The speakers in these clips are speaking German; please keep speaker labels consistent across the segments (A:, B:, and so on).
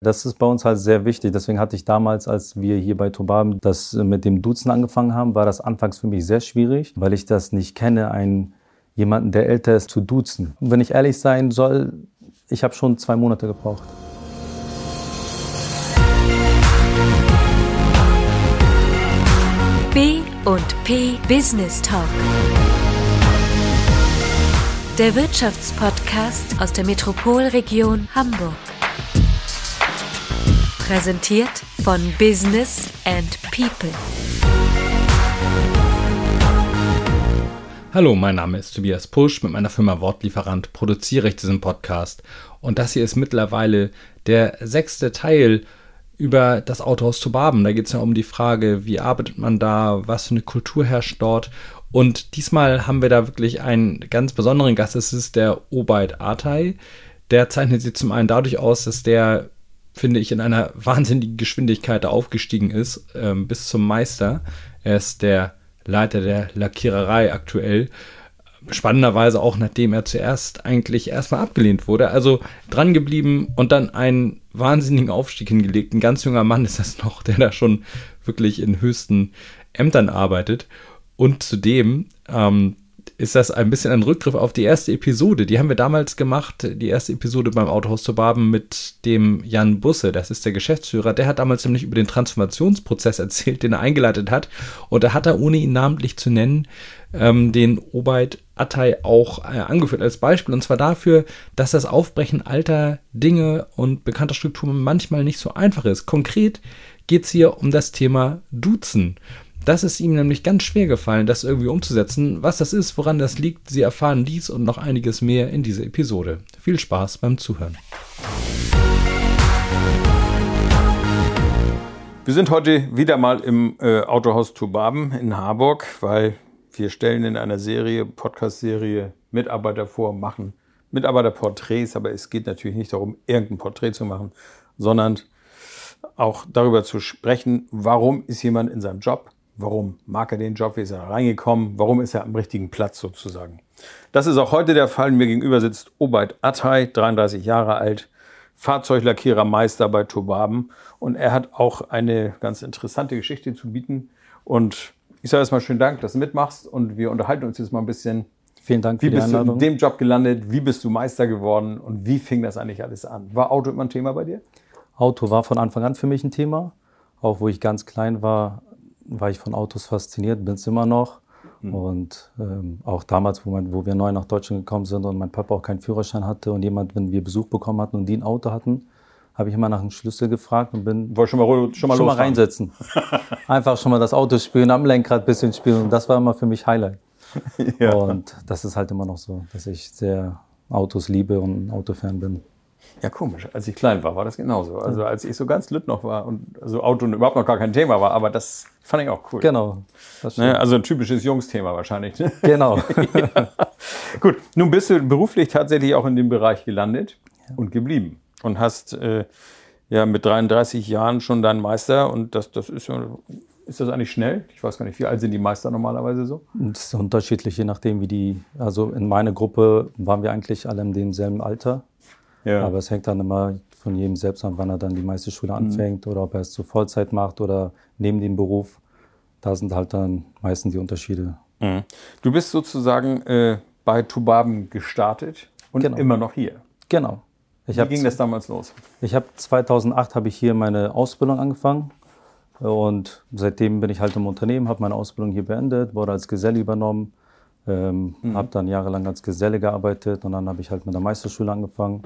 A: Das ist bei uns halt sehr wichtig. Deswegen hatte ich damals, als wir hier bei Tobam das mit dem Duzen angefangen haben, war das anfangs für mich sehr schwierig, weil ich das nicht kenne, einen jemanden, der älter ist, zu duzen. Und wenn ich ehrlich sein soll, ich habe schon zwei Monate gebraucht.
B: B und P Business Talk. Der Wirtschaftspodcast aus der Metropolregion Hamburg. Präsentiert von Business and People.
C: Hallo, mein Name ist Tobias Pusch. Mit meiner Firma Wortlieferant produziere ich diesen Podcast. Und das hier ist mittlerweile der sechste Teil über das Autohaus zu Baben. Da geht es ja um die Frage, wie arbeitet man da, was für eine Kultur herrscht dort. Und diesmal haben wir da wirklich einen ganz besonderen Gast. Das ist der Obaid Atay. Der zeichnet sich zum einen dadurch aus, dass der finde ich, in einer wahnsinnigen Geschwindigkeit aufgestiegen ist, ähm, bis zum Meister. Er ist der Leiter der Lackiererei aktuell. Spannenderweise auch, nachdem er zuerst eigentlich erstmal abgelehnt wurde. Also dran geblieben und dann einen wahnsinnigen Aufstieg hingelegt. Ein ganz junger Mann ist das noch, der da schon wirklich in höchsten Ämtern arbeitet. Und zudem ähm, ist das ein bisschen ein Rückgriff auf die erste Episode. Die haben wir damals gemacht, die erste Episode beim Autohaus zu Baben mit dem Jan Busse, das ist der Geschäftsführer. Der hat damals nämlich über den Transformationsprozess erzählt, den er eingeleitet hat. Und da hat er, ohne ihn namentlich zu nennen, ähm, den Obaid Attai auch äh, angeführt als Beispiel. Und zwar dafür, dass das Aufbrechen alter Dinge und bekannter Strukturen manchmal nicht so einfach ist. Konkret geht es hier um das Thema Duzen. Das ist ihm nämlich ganz schwer gefallen, das irgendwie umzusetzen. Was das ist, woran das liegt, Sie erfahren dies und noch einiges mehr in dieser Episode. Viel Spaß beim Zuhören.
D: Wir sind heute wieder mal im äh, Autohaus Tubaben in Harburg, weil wir stellen in einer Serie, Podcast-Serie, Mitarbeiter vor, machen Mitarbeiterporträts, aber es geht natürlich nicht darum, irgendein Porträt zu machen, sondern auch darüber zu sprechen, warum ist jemand in seinem Job, Warum mag er den Job? Wie ist er reingekommen? Warum ist er am richtigen Platz sozusagen? Das ist auch heute der Fall. Mir gegenüber sitzt Obaid Atay, 33 Jahre alt, Fahrzeuglackierermeister bei Tobaben. Und er hat auch eine ganz interessante Geschichte zu bieten. Und ich sage erstmal schönen Dank, dass du mitmachst. Und wir unterhalten uns jetzt mal ein bisschen.
A: Vielen Dank
D: für
A: wie
D: die Einladung.
A: Wie
D: bist du in dem Job gelandet? Wie bist du Meister geworden? Und wie fing das eigentlich alles an? War Auto immer ein Thema bei dir?
A: Auto war von Anfang an für mich ein Thema. Auch wo ich ganz klein war, war ich von Autos fasziniert, bin es immer noch. Mhm. Und ähm, auch damals, wo, mein, wo, wir neu nach Deutschland gekommen sind und mein Papa auch keinen Führerschein hatte und jemand, wenn wir Besuch bekommen hatten und die ein Auto hatten, habe ich immer nach einem Schlüssel gefragt und bin
D: Wollte schon mal, schon mal,
A: schon mal reinsetzen. Einfach schon mal das Auto spielen, am Lenkrad ein bisschen spielen und das war immer für mich Highlight. ja. Und das ist halt immer noch so, dass ich sehr Autos liebe und Autofan bin.
D: Ja, komisch. Als ich klein war, war das genauso. Also als ich so ganz lütt noch war und so Auto überhaupt noch gar kein Thema war, aber das fand ich auch cool.
A: Genau.
D: Ne? Also ein typisches Jungsthema wahrscheinlich. Ne?
A: Genau.
D: ja. Gut, nun bist du beruflich tatsächlich auch in dem Bereich gelandet ja. und geblieben und hast äh, ja mit 33 Jahren schon deinen Meister und das, das ist ja ist das eigentlich schnell? Ich weiß gar nicht, wie alt sind die Meister normalerweise so?
A: Das ist unterschiedlich, je nachdem, wie die. Also in meiner Gruppe waren wir eigentlich alle in demselben Alter. Ja. Aber es hängt dann immer von jedem selbst an, wann er dann die meiste Schule mhm. anfängt mhm. oder ob er es zur Vollzeit macht oder neben dem Beruf. Da sind halt dann meistens die Unterschiede.
D: Mhm. Du bist sozusagen äh, bei Tubaben gestartet und genau. immer noch hier.
A: Genau.
D: Ich Wie ging das damals los?
A: Ich habe 2008 habe ich hier meine Ausbildung angefangen und seitdem bin ich halt im Unternehmen, habe meine Ausbildung hier beendet, wurde als Geselle übernommen, ähm, mhm. habe dann jahrelang als Geselle gearbeitet und dann habe ich halt mit der Meisterschule angefangen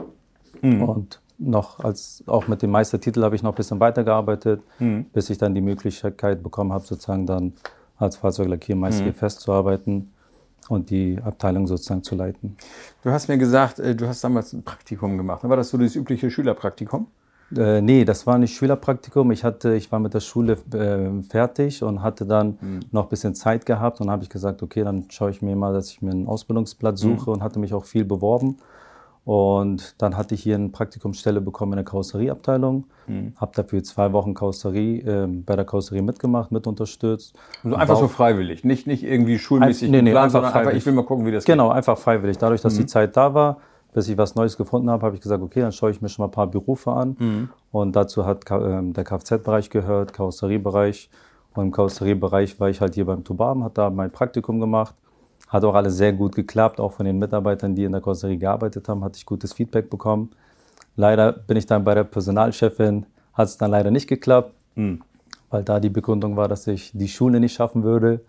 A: Mhm. Und noch als auch mit dem Meistertitel habe ich noch ein bisschen weitergearbeitet, mhm. bis ich dann die Möglichkeit bekommen habe, sozusagen dann als Fahrzeuglackiermeister mhm. festzuarbeiten und die Abteilung sozusagen zu leiten.
D: Du hast mir gesagt, äh, du hast damals ein Praktikum gemacht. War das so das übliche Schülerpraktikum?
A: Äh, nee, das war nicht Schülerpraktikum. Ich, hatte, ich war mit der Schule äh, fertig und hatte dann mhm. noch ein bisschen Zeit gehabt. Und habe ich gesagt, okay, dann schaue ich mir mal, dass ich mir einen Ausbildungsplatz mhm. suche mhm. und hatte mich auch viel beworben. Und dann hatte ich hier eine Praktikumsstelle bekommen in der Karosserieabteilung. Mhm. Habe dafür zwei Wochen Karosserie äh, bei der Karosserie mitgemacht, mit unterstützt.
D: Also einfach so freiwillig, nicht, nicht irgendwie schulmäßig
A: ein, nee, nee, geplant, einfach,
D: einfach ich will mal gucken, wie das
A: Genau, geht. einfach freiwillig. Dadurch, dass mhm. die Zeit da war, bis ich was Neues gefunden habe, habe ich gesagt, okay, dann schaue ich mir schon mal ein paar Berufe an. Und dazu hat ähm, der Kfz-Bereich gehört, Karosseriebereich. Und im Karosseriebereich war ich halt hier beim Tubam, hat da mein Praktikum gemacht. Hat auch alles sehr gut geklappt, auch von den Mitarbeitern, die in der Karosserie gearbeitet haben, hatte ich gutes Feedback bekommen. Leider bin ich dann bei der Personalchefin, hat es dann leider nicht geklappt, weil da die Begründung war, dass ich die Schule nicht schaffen würde.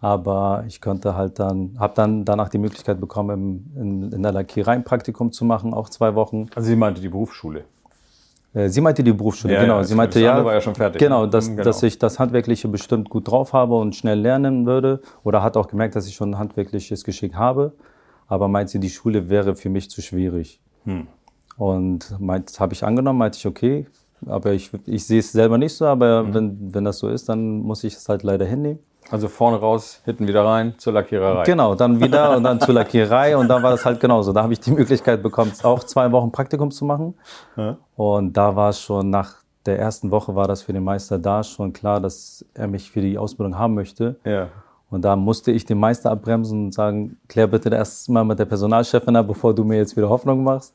A: Aber ich konnte halt dann, habe dann danach die Möglichkeit bekommen, im, in, in der Lackierei ein Praktikum zu machen, auch zwei Wochen.
D: Also sie meinte die Berufsschule.
A: Äh, Sie meinte die Berufsschule,
D: Ja,
A: genau.
D: ja,
A: Sie meinte ja,
D: war ja schon fertig.
A: Genau,
D: Mhm,
A: dass,
D: genau.
A: dass ich das Handwerkliche bestimmt gut drauf habe und schnell lernen würde. Oder hat auch gemerkt, dass ich schon ein handwerkliches Geschick habe. Aber meint sie, die Schule wäre für mich zu schwierig.
D: Hm.
A: Und meint, habe ich angenommen, meinte ich, okay. Aber ich, ich sehe es selber nicht so, aber
D: Mhm.
A: wenn, wenn das so ist, dann muss ich es halt leider hinnehmen.
D: Also vorne raus, hinten wieder rein zur Lackiererei.
A: Genau, dann wieder und dann zur Lackierei und da war das halt genauso. Da habe ich die Möglichkeit bekommen, auch zwei Wochen Praktikum zu machen. Und da war es schon nach der ersten Woche war das für den Meister da schon klar, dass er mich für die Ausbildung haben möchte.
D: Ja.
A: Und da musste ich den Meister abbremsen und sagen, klär bitte erst mal mit der Personalchefin ab, bevor du mir jetzt wieder Hoffnung machst.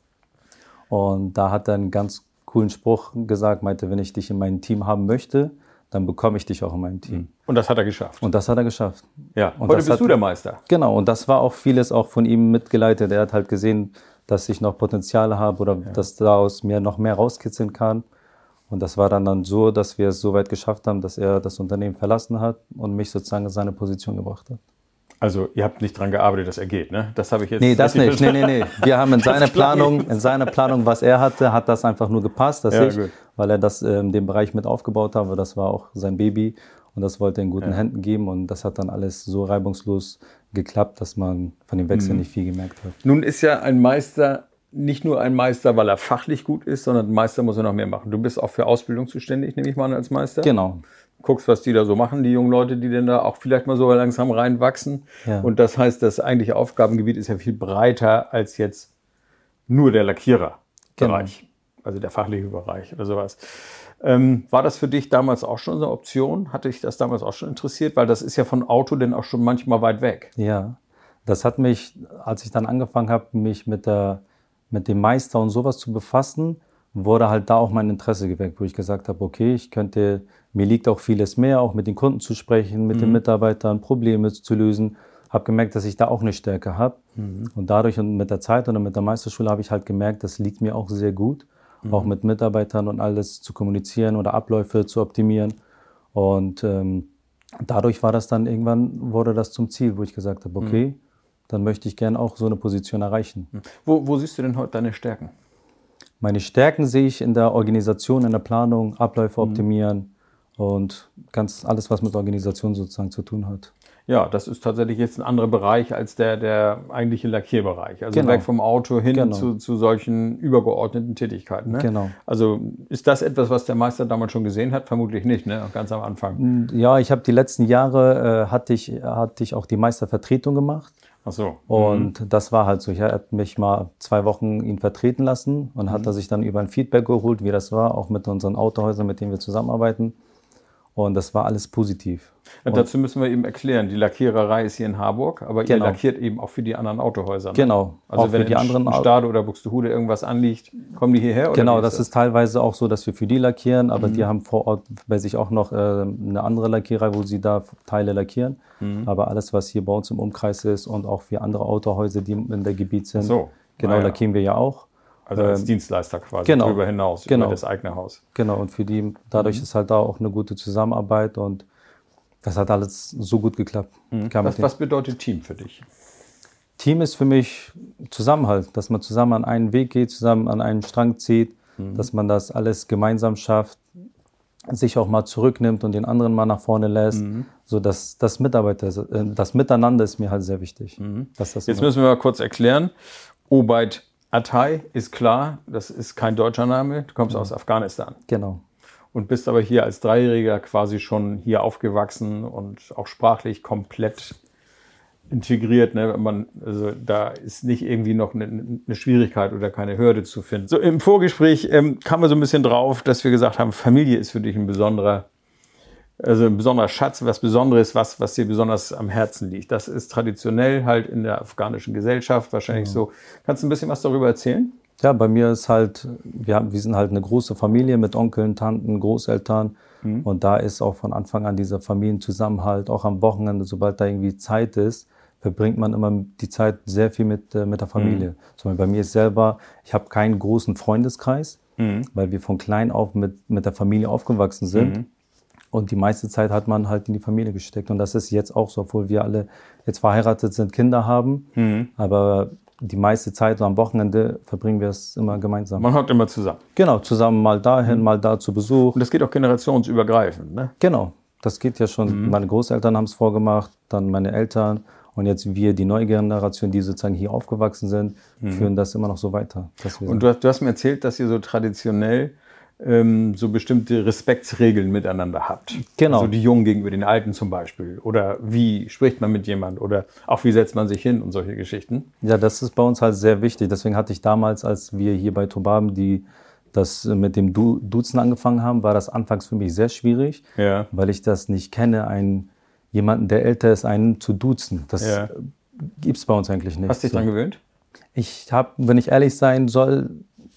A: Und da hat er einen ganz coolen Spruch gesagt, meinte, wenn ich dich in meinem Team haben möchte, dann bekomme ich dich auch in meinem Team.
D: Und das hat er geschafft.
A: Und das hat er geschafft.
D: Ja.
A: Und
D: Heute
A: das
D: bist
A: hat-
D: du der Meister.
A: Genau, und das war auch vieles auch von ihm mitgeleitet. Er hat halt gesehen, dass ich noch Potenziale habe oder dass daraus mir noch mehr rauskitzeln kann. Und das war dann, dann so, dass wir es so weit geschafft haben, dass er das Unternehmen verlassen hat und mich sozusagen in seine Position gebracht hat.
D: Also ihr habt nicht dran gearbeitet, dass er geht, ne? Das habe ich jetzt.
A: Nee, das nicht. Nee, nee, nee. Wir haben in seiner Planung, in seiner Planung, was er hatte, hat das einfach nur gepasst, dass
D: Ja,
A: ich,
D: gut.
A: weil er das äh, in dem Bereich mit aufgebaut habe. Das war auch sein Baby und das wollte er in guten Händen geben und das hat dann alles so reibungslos geklappt, dass man von dem
D: Mhm.
A: Wechsel nicht viel gemerkt hat.
D: Nun ist ja ein Meister nicht nur ein Meister, weil er fachlich gut ist, sondern ein Meister muss er noch mehr machen. Du bist auch für Ausbildung zuständig, nehme ich mal an, als Meister.
A: Genau.
D: Guckst, was die da so machen, die jungen Leute, die denn da auch vielleicht mal so langsam reinwachsen.
A: Ja.
D: Und das heißt, das eigentliche Aufgabengebiet ist ja viel breiter als jetzt nur der Lackiererbereich, also der fachliche Bereich oder sowas. Ähm, war das für dich damals auch schon so eine Option? Hatte dich das damals auch schon interessiert? Weil das ist ja von Auto denn auch schon manchmal weit weg.
A: Ja, das hat mich, als ich dann angefangen habe, mich mit, der, mit dem Meister und sowas zu befassen, wurde halt da auch mein Interesse geweckt, wo ich gesagt habe, okay, ich könnte, mir liegt auch vieles mehr, auch mit den Kunden zu sprechen, mit den Mitarbeitern, Probleme zu lösen. Habe gemerkt, dass ich da auch eine Stärke habe. Und dadurch und mit der Zeit und mit der Meisterschule habe ich halt gemerkt, das liegt mir auch sehr gut, auch mit Mitarbeitern und alles zu kommunizieren oder Abläufe zu optimieren. Und ähm, dadurch war das dann irgendwann, wurde das zum Ziel, wo ich gesagt habe, okay, dann möchte ich gerne auch so eine Position erreichen.
D: Wo, wo siehst du denn heute deine Stärken?
A: Meine Stärken sehe ich in der Organisation, in der Planung, Abläufe optimieren und ganz alles, was mit Organisation sozusagen zu tun hat.
D: Ja, das ist tatsächlich jetzt ein anderer Bereich als der, der eigentliche Lackierbereich. Also
A: Genau.
D: weg vom Auto hin
A: Genau.
D: zu, zu solchen übergeordneten Tätigkeiten. Ne?
A: Genau.
D: Also ist das etwas, was der Meister damals schon gesehen hat? Vermutlich nicht, ne? ganz am Anfang.
A: Ja, ich habe die letzten Jahre, äh, hatte, ich, hatte ich auch die Meistervertretung gemacht.
D: Ach so.
A: Und das war halt so. Ich hat mich mal zwei Wochen ihn vertreten lassen und hat er sich dann über ein Feedback geholt, wie das war, auch mit unseren Autohäusern, mit denen wir zusammenarbeiten. Und das war alles positiv.
D: Und dazu müssen wir eben erklären, die Lackiererei ist hier in Harburg, aber ihr
A: Genau.
D: lackiert eben auch für die anderen Autohäuser. ne?
A: Genau,
D: Also
A: auch
D: wenn
A: für die anderen
D: Stade oder Buxtehude irgendwas anliegt, kommen die hierher?
A: Genau,
D: wie
A: das ist teilweise auch so, dass wir für die lackieren, aber die haben vor Ort bei sich auch noch äh, eine andere Lackierei, wo sie da Teile lackieren. Aber alles, was hier bei uns im Umkreis ist und auch für andere Autohäuser, die in der Gebiet sind,
D: so.
A: genau,
D: Ah, ja.
A: lackieren wir ja auch.
D: Also als
A: ähm,
D: Dienstleister quasi
A: genau.
D: darüber hinaus,
A: Genau.
D: über das eigene Haus.
A: Genau, und für die, dadurch ist halt da auch eine gute Zusammenarbeit und das hat alles so gut geklappt. Kann
D: Was, was bedeutet Team für dich?
A: Team ist für mich Zusammenhalt, dass man zusammen an einen Weg geht, zusammen an einen Strang zieht, dass man das alles gemeinsam schafft, sich auch mal zurücknimmt und den anderen mal nach vorne lässt. So dass das Mitarbeiter, äh, das Miteinander ist mir halt sehr wichtig. Das
D: Jetzt müssen wir mal kurz erklären. Obeid Attai ist klar, das ist kein deutscher Name. Du kommst aus Afghanistan
A: genau.
D: und bist aber hier als Dreijähriger quasi schon hier aufgewachsen und auch sprachlich komplett integriert. Ne? Man, also da ist nicht irgendwie noch eine, eine Schwierigkeit oder keine Hürde zu finden. So im Vorgespräch ähm, kam wir so ein bisschen drauf, dass wir gesagt haben, Familie ist für dich ein besonderer Also ein besonderer Schatz, was Besonderes, was, was dir besonders am Herzen liegt. Das ist traditionell halt in der afghanischen Gesellschaft wahrscheinlich so. Kannst du ein bisschen was darüber erzählen?
A: Ja, bei mir ist halt, wir, haben, wir sind halt eine große Familie mit Onkeln, Tanten, Großeltern. Und da ist auch von Anfang an dieser Familienzusammenhalt, auch am Wochenende, sobald da irgendwie Zeit ist, verbringt man immer die Zeit sehr viel mit, äh, mit der Familie. Zum Beispiel bei mir ist selber, ich habe keinen großen Freundeskreis, weil wir von klein auf mit, mit der Familie aufgewachsen sind. Und die meiste Zeit hat man halt in die Familie gesteckt. Und das ist jetzt auch so, obwohl wir alle jetzt verheiratet sind, Kinder haben. Aber die meiste Zeit am Wochenende verbringen wir es immer gemeinsam.
D: Man hockt immer zusammen.
A: Genau, zusammen mal dahin, mal da zu Besuch.
D: Und das geht auch generationsübergreifend. Ne?
A: Genau, das geht ja schon. Meine Großeltern haben es vorgemacht, dann meine Eltern und jetzt wir, die neue Generation, die sozusagen hier aufgewachsen sind, führen das immer noch so weiter.
D: Und du hast, du hast mir erzählt, dass ihr so traditionell ähm, so bestimmte Respektsregeln miteinander habt.
A: Genau.
D: Also die Jungen gegenüber den Alten zum Beispiel. Oder wie spricht man mit jemand? Oder auch wie setzt man sich hin und solche Geschichten.
A: Ja, das ist bei uns halt sehr wichtig. Deswegen hatte ich damals, als wir hier bei Tobaben die, das mit dem du Duzen angefangen haben, war das anfangs für mich sehr schwierig,
D: Ja.
A: weil ich das nicht kenne, einen, jemanden, der älter ist, einen zu duzen. Das
D: Ja.
A: gibt es bei uns eigentlich nicht.
D: Hast dich
A: So.
D: dran gewöhnt?
A: Ich habe, wenn ich ehrlich sein soll,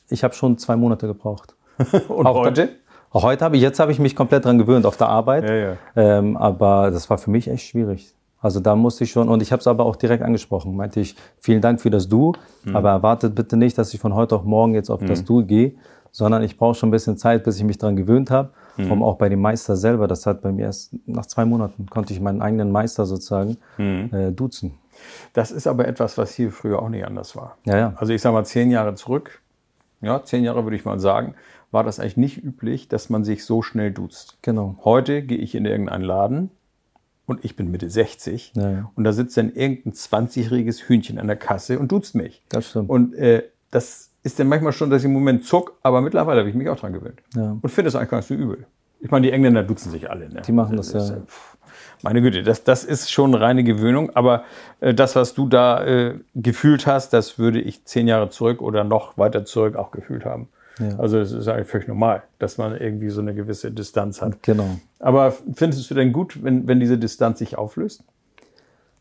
A: ich habe schon zwei Monate gebraucht.
D: Und
A: Auch
D: heute?
A: Auch heute habe ich, jetzt habe ich mich komplett dran gewöhnt auf der Arbeit.
D: Ja, ja.
A: Ähm, aber das war für mich echt schwierig. Also da musste ich schon, und ich habe es aber auch direkt angesprochen, meinte ich, vielen Dank für das Du,
D: Mhm.
A: aber erwartet bitte nicht, dass ich von heute auf morgen jetzt auf das Du gehe, sondern ich brauche schon ein bisschen Zeit, bis ich mich dran gewöhnt habe.
D: Mhm.
A: Um auch bei dem Meister selber, das hat bei mir erst nach zwei Monaten, konnte ich meinen eigenen Meister sozusagen
D: Mhm.
A: äh, duzen.
D: Das ist aber etwas, was hier früher auch nicht anders war.
A: Ja, ja.
D: Also ich sage mal zehn Jahre zurück, ja, zehn Jahre würde ich mal sagen, war das eigentlich nicht üblich, dass man sich so schnell duzt.
A: Genau.
D: Heute gehe ich in irgendeinen Laden und ich bin Mitte 60
A: Ja, ja.
D: und da sitzt dann irgendein 20-jähriges Hühnchen an der Kasse und duzt mich.
A: Das stimmt.
D: Und äh, das ist dann manchmal schon, dass ich im Moment zuck, aber mittlerweile habe ich mich auch dran gewöhnt.
A: Ja.
D: Und finde es eigentlich gar nicht so übel. Ich meine, die Engländer duzen sich alle. Ne?
A: Die machen das,
D: ist,
A: ja.
D: äh, pff, Meine Güte, das, das ist schon reine Gewöhnung. Aber äh, das, was du da äh, gefühlt hast, das würde ich zehn Jahre zurück oder noch weiter zurück auch gefühlt haben.
A: Ja.
D: Also es ist eigentlich völlig normal, dass man irgendwie so eine gewisse Distanz hat.
A: Genau.
D: Aber findest du denn gut, wenn, wenn diese Distanz sich auflöst?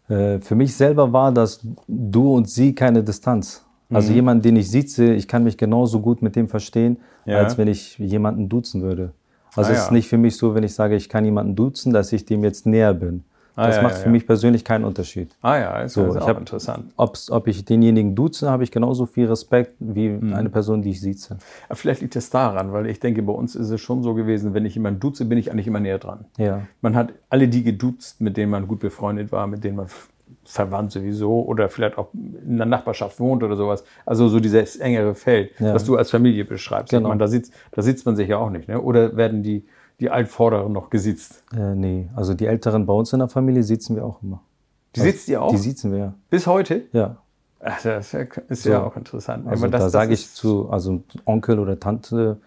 A: Äh, für mich selber war das du und sie keine Distanz. Also jemand, den ich sieze, ich kann mich genauso gut mit dem verstehen,
D: Ja.
A: als wenn ich jemanden duzen würde. Also
D: Ah,
A: es ist
D: ja.
A: nicht für mich so, wenn ich sage, ich kann jemanden duzen, dass ich dem jetzt näher bin.
D: Ah,
A: Das
D: ja,
A: macht
D: ja,
A: für
D: ja.
A: mich persönlich keinen Unterschied.
D: Ah ja, ist,
A: So, ich
D: auch
A: hab-
D: interessant.
A: Ob ich denjenigen duze, habe ich genauso viel Respekt wie
D: Mhm.
A: eine Person, die ich sieze.
D: Aber vielleicht liegt das daran, weil ich denke, bei uns ist es schon so gewesen, wenn ich jemanden duze, bin ich eigentlich immer näher dran.
A: Ja,
D: Man hat alle die geduzt, mit denen man gut befreundet war, mit denen man verwandt sowieso oder vielleicht auch in der Nachbarschaft wohnt oder sowas. Also so dieses engere Feld,
A: Ja.
D: was du als Familie beschreibst.
A: Genau.
D: Ich meine, da, sitzt, da sitzt man sich ja auch nicht. Ne? Oder werden die, die Altvorderen noch gesitzt?
A: äh, nee. Also die Älteren bei uns in der Familie sitzen wir auch immer.
D: Die sitzt ihr auch?
A: Die sitzen wir, ja.
D: Bis heute?
A: ja.
D: Ach, das ist ja, ja auch interessant.
A: Also
D: das-
A: da sage ich zu, also Onkel oder Tante,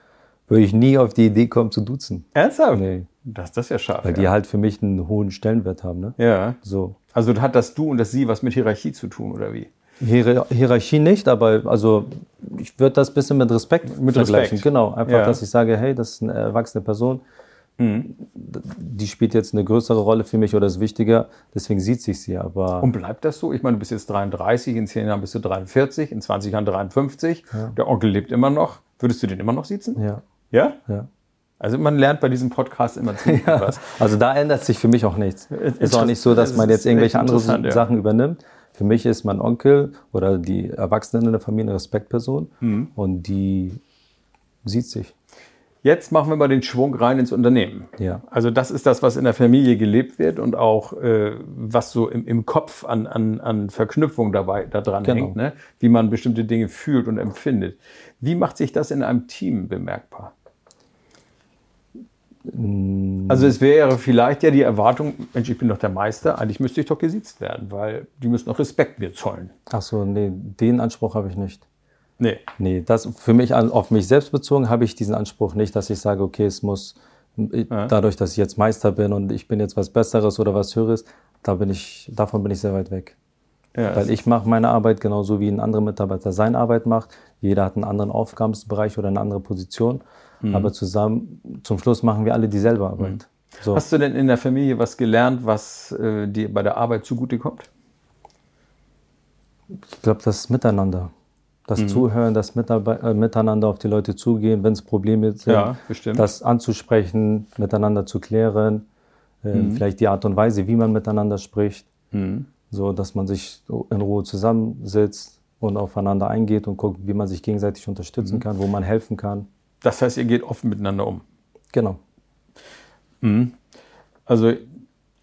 A: würde ich nie auf die Idee kommen zu duzen.
D: Ernsthaft?
A: Nee.
D: Das, das ist ja scharf.
A: Weil die
D: ja.
A: halt für mich einen hohen Stellenwert haben. Ne?
D: ja.
A: So.
D: Also hat das Du und das Sie was mit Hierarchie zu tun, oder wie?
A: Hier Hierarchie nicht, aber also ich würde das ein bisschen mit Respekt
D: Mit
A: vergleichen.
D: Respekt.
A: Genau, einfach,
D: Ja.
A: dass ich sage, hey, das ist eine erwachsene Person.
D: Mhm.
A: Die spielt jetzt eine größere Rolle für mich oder ist wichtiger, deswegen sieht sich sie. Aber
D: Und bleibt das so? Ich meine, du bist jetzt 33, in 10 Jahren bist du 43, in 20 Jahren 53. Der Onkel lebt immer noch. Würdest du den immer noch sitzen?
A: ja,
D: Ja?
A: ja.
D: Also man lernt bei diesem Podcast immer ziemlich was.
A: Also da ändert sich für mich auch nichts. Ist auch nicht so, dass
D: Das
A: man jetzt irgendwelche andere
D: interessant, ja.
A: Sachen übernimmt. Für mich ist mein Onkel oder die Erwachsenen in der Familie eine Respektperson
D: Mhm.
A: und die sieht sich.
D: Jetzt machen wir mal den Schwung rein ins Unternehmen.
A: Ja.
D: Also das ist das, was in der Familie gelebt wird und auch äh, was so im, im Kopf an, an, an Verknüpfung dabei da dran
A: Genau.
D: hängt, ne? wie man bestimmte Dinge fühlt und empfindet. Wie macht sich das in einem Team bemerkbar? Also es wäre vielleicht ja die Erwartung, Mensch, ich bin doch der Meister, eigentlich müsste ich doch gesiezt werden, weil die müssen auch Respekt mir zollen.
A: Ach so, nee, den Anspruch habe ich nicht.
D: Nee.
A: Nee, das für mich auf mich selbst bezogen habe ich diesen Anspruch nicht, dass ich sage, okay, es muss dadurch, dass ich jetzt Meister bin und ich bin jetzt was Besseres oder was Höheres, da bin ich, davon bin ich sehr weit weg.
D: Ja,
A: Weil ich mache meine Arbeit genauso wie ein anderer Mitarbeiter seine Arbeit macht. Jeder hat einen anderen Aufgabenbereich oder eine andere Position. Aber zusammen, zum Schluss machen wir alle dieselbe Arbeit. So.
D: Hast du denn in der Familie was gelernt, was äh, dir bei der Arbeit zugutekommt?
A: Ich glaube, das Miteinander. Das Zuhören, das Mitarbe äh, Miteinander auf die Leute zugehen, wenn es Probleme sind,
D: Ja, bestimmt.
A: das anzusprechen, miteinander zu klären, äh, vielleicht die Art und Weise, wie man miteinander spricht, so dass man sich in Ruhe zusammensitzt und aufeinander eingeht und guckt, wie man sich gegenseitig unterstützen kann, wo man helfen kann.
D: Das heißt, ihr geht offen miteinander um.
A: Genau.
D: Also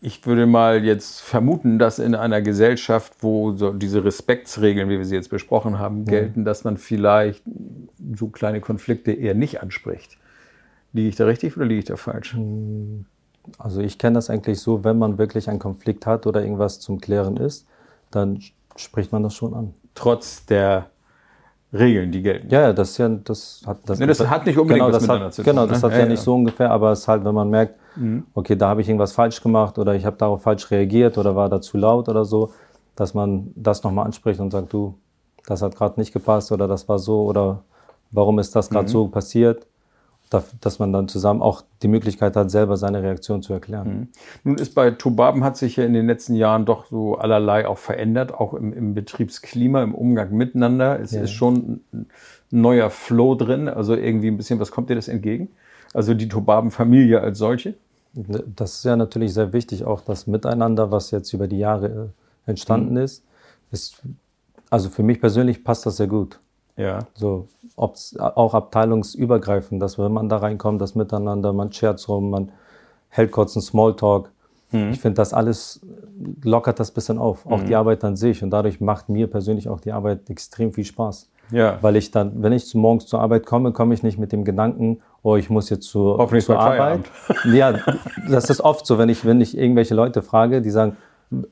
D: ich würde mal jetzt vermuten, dass in einer Gesellschaft, wo so diese Respektsregeln, wie wir sie jetzt besprochen haben, gelten, dass man vielleicht so kleine Konflikte eher nicht anspricht. Liege ich da richtig oder liege ich da falsch?
A: Also ich kenne das eigentlich so, wenn man wirklich einen Konflikt hat oder irgendwas zum Klären ist, dann spricht man das schon an.
D: Trotz der Regeln, die gelten.
A: Ja, ja, das ist ja, das hat, das,
D: Ne, das hat nicht unbedingt
A: genau,
D: was
A: das
D: miteinander
A: hat,
D: zu tun,
A: Genau,
D: ne?
A: das hat
D: Ja,
A: ja, nicht so ungefähr, aber es ist halt, wenn man merkt, okay, da habe ich irgendwas falsch gemacht oder ich habe darauf falsch reagiert oder war da zu laut oder so, dass man das nochmal anspricht und sagt, du, das hat gerade nicht gepasst oder das war so oder warum ist das gerade so passiert, dass man dann zusammen auch die Möglichkeit hat, selber seine Reaktion zu erklären.
D: Nun ist bei Tobaben hat sich ja in den letzten Jahren doch so allerlei auch verändert, auch im, im Betriebsklima, im Umgang miteinander. Es ist schon ein neuer Flow drin, also irgendwie ein bisschen, was kommt dir das entgegen? Also die Tobaben-Familie als solche?
A: Das ist ja natürlich sehr wichtig, auch das Miteinander, was jetzt über die Jahre äh, entstanden ist, ist. Also für mich persönlich passt das sehr gut.
D: Ja.
A: So, auch abteilungsübergreifend, dass wenn man da reinkommt, das Miteinander, man scherzt rum, man hält kurz einen Smalltalk. Ich finde, das alles lockert das bisschen auf, auch die Arbeit an sich. Und dadurch macht mir persönlich auch die Arbeit extrem viel Spaß.
D: Ja.
A: Weil ich dann, wenn ich zu- morgens zur Arbeit komme, komme ich nicht mit dem Gedanken, oh, ich muss jetzt zur,
D: Hoffentlich
A: zur Arbeit. Ja, das ist oft so, wenn ich, wenn ich irgendwelche Leute frage, die sagen,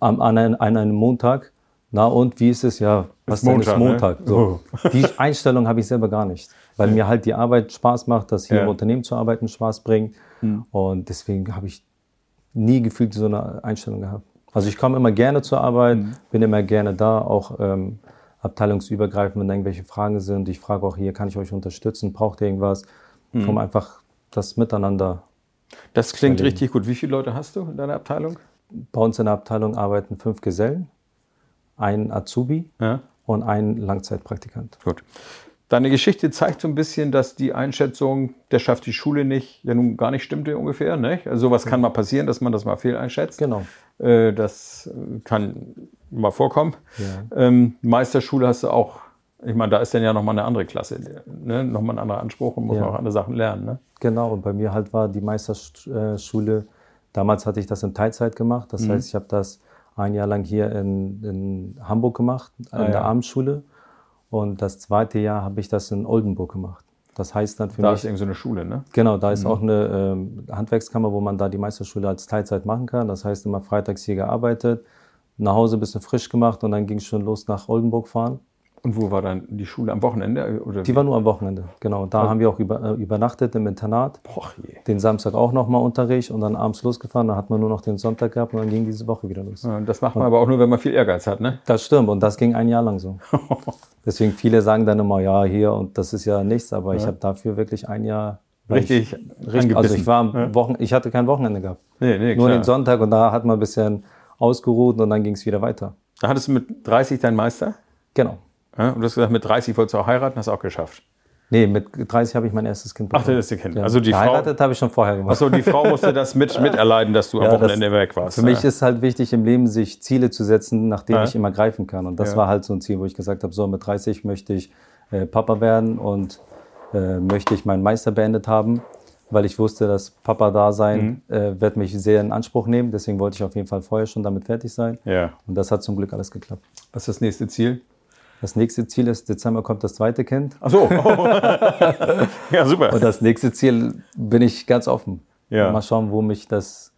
A: an einem Montag, na und wie ist es? Ja, was
D: Ist
A: denn ist
D: Montag, ne?
A: Montag? So. Die Einstellung habe ich selber gar nicht, weil mir halt die Arbeit Spaß macht, dass hier
D: Ja.
A: im Unternehmen zu arbeiten Spaß bringt. Und deswegen habe ich nie gefühlt so eine Einstellung gehabt. Also ich komme immer gerne zur Arbeit, bin immer gerne da, auch ähm, abteilungsübergreifend, wenn irgendwelche Fragen sind. Ich frage auch hier, kann ich euch unterstützen? Braucht ihr irgendwas? Um einfach das Miteinander.
D: Das klingt richtig gut. Wie viele Leute hast du in deiner Abteilung?
A: Bei uns in der Abteilung arbeiten fünf Gesellen, ein Azubi
D: Ja.
A: und ein Langzeitpraktikant.
D: Gut. Deine Geschichte zeigt so ein bisschen, dass die Einschätzung, der schafft die Schule nicht, ja nun gar nicht stimmte ungefähr. Ne? Also sowas kann mal passieren, dass man das mal fehleinschätzt.
A: Genau.
D: Äh, das äh, kann mal vorkommen. Ähm, Meisterschule hast du auch, ich meine, da ist dann ja nochmal eine andere Klasse, ne? nochmal ein anderer Anspruch und muss
A: Ja.
D: man auch andere Sachen lernen. Ne?
A: Genau, und bei mir halt war die Meisterschule, damals hatte ich das in Teilzeit gemacht. Das heißt, ich habe das ein Jahr lang hier in, in Hamburg gemacht, in
D: ja.
A: der Abendschule. Und das zweite Jahr habe ich das in Oldenburg gemacht. Das heißt dann für
D: Da
A: mich,
D: ist irgendwie so eine Schule, ne?
A: genau, da ist auch eine ähm, Handwerkskammer, wo man da die Meisterschule als Teilzeit machen kann. Das heißt, immer freitags hier gearbeitet, nach Hause ein bisschen frisch gemacht und dann ging es schon los nach Oldenburg fahren.
D: Und wo war dann die Schule am Wochenende? Oder
A: Die war nur am Wochenende, genau. Da haben wir auch über, äh, übernachtet im Internat.
D: Boah, je.
A: den Samstag auch nochmal Unterricht und dann abends losgefahren. Da hat man nur noch den Sonntag gehabt und dann ging diese Woche wieder los.
D: Ja, Das macht man aber auch nur, wenn man viel Ehrgeiz hat, ne?
A: Das stimmt und das ging ein Jahr lang so. Deswegen viele sagen dann immer, ja, hier und das ist ja nichts, aber ich habe dafür wirklich ein Jahr
D: Richtig,
A: richtig, also ich war am Wochen, ich hatte kein Wochenende gehabt.
D: Nee, nee,
A: Nur
D: klar.
A: den Sonntag und da hat man ein bisschen ausgeruht und dann ging es wieder weiter.
D: Da hattest du mit 30 deinen Meister?
A: Genau.
D: Ja, und du hast gesagt, mit 30 wolltest du auch heiraten, hast du auch geschafft.
A: Nee, mit 30 habe ich mein erstes Kind
D: Ach, das ist ihr Kind. Also die Frau-
A: Geheiratet habe ich schon vorher gemacht.
D: Achso, die Frau musste das mit, miterleiden, dass du am
A: Ja, das-
D: Wochenende weg warst.
A: Für mich ist halt wichtig im Leben, sich Ziele zu setzen, nach denen
D: Ja.
A: ich immer greifen kann. Und das
D: Ja.
A: war halt so ein Ziel, wo ich gesagt habe, so mit 30 möchte ich äh, Papa werden und äh, möchte ich meinen Meister beendet haben, weil ich wusste, dass Papa da sein
D: Mhm.
A: äh, wird mich sehr in Anspruch nehmen. Deswegen wollte ich auf jeden Fall vorher schon damit fertig sein.
D: Ja.
A: Und das hat zum Glück alles geklappt.
D: Was ist das nächste Ziel?
A: Das nächste Ziel ist, Dezember kommt das zweite Kind.
D: Achso. ja, super.
A: Und das nächste Ziel bin ich ganz offen.
D: Ja.
A: Mal schauen, wo mich das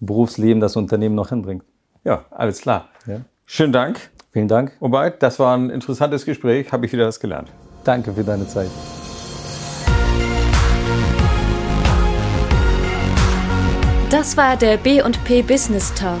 A: Berufsleben, das Unternehmen noch hinbringt.
D: Ja, alles klar.
A: Ja.
D: Schönen Dank.
A: Vielen Dank.
D: Wobei, das war ein interessantes Gespräch, habe ich wieder was gelernt.
A: Danke für deine Zeit.
B: Das war der B&P Business Talk.